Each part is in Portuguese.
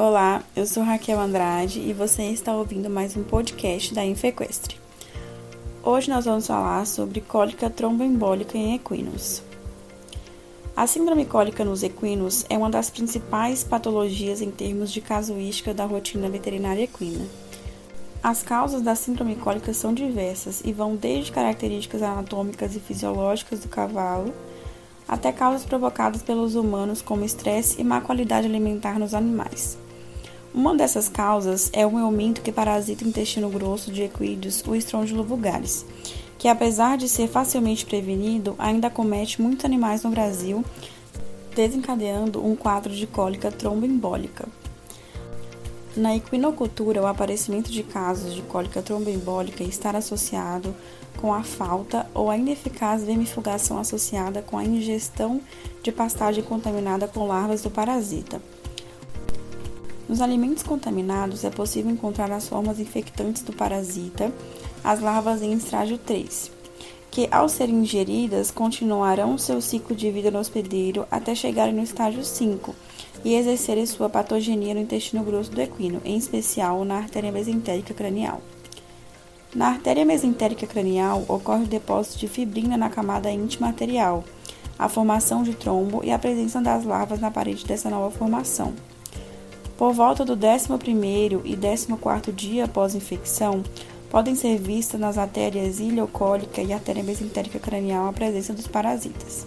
Olá, eu sou Raquel Andrade e você está ouvindo mais um podcast da Infequestre. Hoje nós vamos falar sobre cólica tromboembólica em equinos. A síndrome cólica nos equinos é uma das principais patologias em termos de casuística da rotina veterinária equina. As causas da síndrome cólica são diversas e vão desde características anatômicas e fisiológicas do cavalo até causas provocadas pelos humanos como estresse e má qualidade alimentar nos animais. Uma dessas causas é o aumento que parasita o intestino grosso de equídeos, o Strongylo vulgaris, que apesar de ser facilmente prevenido, ainda comete muitos animais no Brasil, desencadeando um quadro de cólica tromboembólica. Na equinocultura, o aparecimento de casos de cólica tromboembólica está associado com a falta ou a ineficaz vermifugação associada com a ingestão de pastagem contaminada com larvas do parasita. Nos alimentos contaminados é possível encontrar as formas infectantes do parasita, as larvas em estágio 3, que ao serem ingeridas continuarão seu ciclo de vida no hospedeiro até chegarem no estágio 5 e exercerem sua patogenia no intestino grosso do equino, em especial na artéria mesentérica cranial. Na artéria mesentérica cranial ocorre o depósito de fibrina na camada íntima arterial, a formação de trombo e a presença das larvas na parede dessa nova formação. Por volta do 11º e 14º dia após infecção, podem ser vistas nas artérias ileocólica e artéria mesentérica cranial a presença dos parasitas.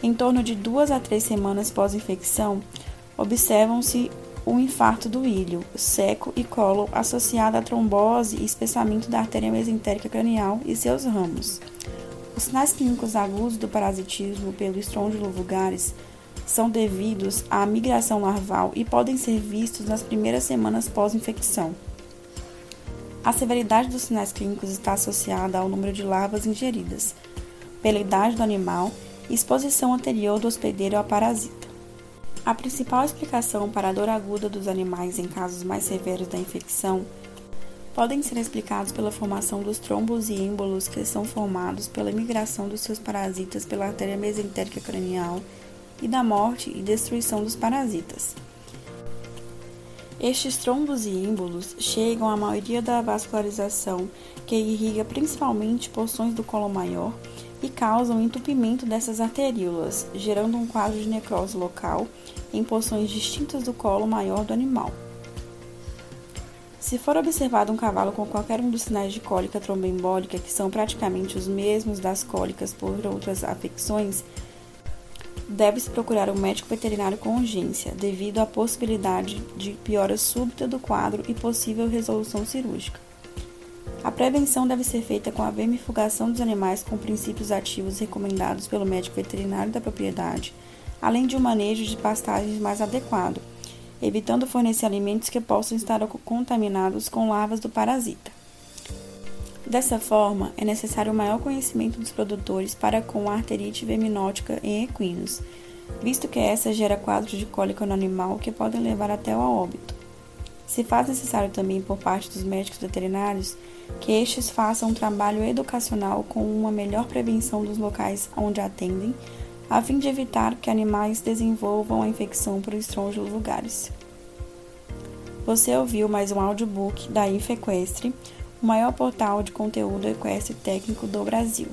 Em torno de duas a três semanas pós-infecção, observam-se o infarto do ilho, seco e colo associado à trombose e espessamento da artéria mesentérica cranial e seus ramos. Os sinais clínicos agudos do parasitismo pelo Strongylo vulgaris são devidos à migração larval e podem ser vistos nas primeiras semanas pós-infecção. A severidade dos sinais clínicos está associada ao número de larvas ingeridas, pela idade do animal e exposição anterior do hospedeiro ao parasita. A principal explicação para a dor aguda dos animais em casos mais severos da infecção podem ser explicados pela formação dos trombos e êmbolos que são formados pela migração dos seus parasitas pela artéria mesentérica cranial e da morte e destruição dos parasitas. Estes trombos e ímbolos chegam à maioria da vascularização, que irriga principalmente porções do colo maior e causam entupimento dessas arteríolas, gerando um quadro de necrose local em porções distintas do colo maior do animal. Se for observado um cavalo com qualquer um dos sinais de cólica tromboembólica, que são praticamente os mesmos das cólicas por outras afecções, deve-se procurar um médico veterinário com urgência, devido à possibilidade de piora súbita do quadro e possível resolução cirúrgica. A prevenção deve ser feita com a vermifugação dos animais com princípios ativos recomendados pelo médico veterinário da propriedade, além de um manejo de pastagens mais adequado, evitando fornecer alimentos que possam estar contaminados com larvas do parasita. Dessa forma, é necessário maior conhecimento dos produtores para com a arterite verminótica em equinos, visto que essa gera quadros de cólica no animal que podem levar até ao óbito. Se faz necessário também por parte dos médicos veterinários que estes façam um trabalho educacional com uma melhor prevenção dos locais onde atendem, a fim de evitar que animais desenvolvam a infecção por estrôngios vulgares. Você ouviu mais um audiobook da Infequestre, o maior portal de conteúdo equestre técnico do Brasil.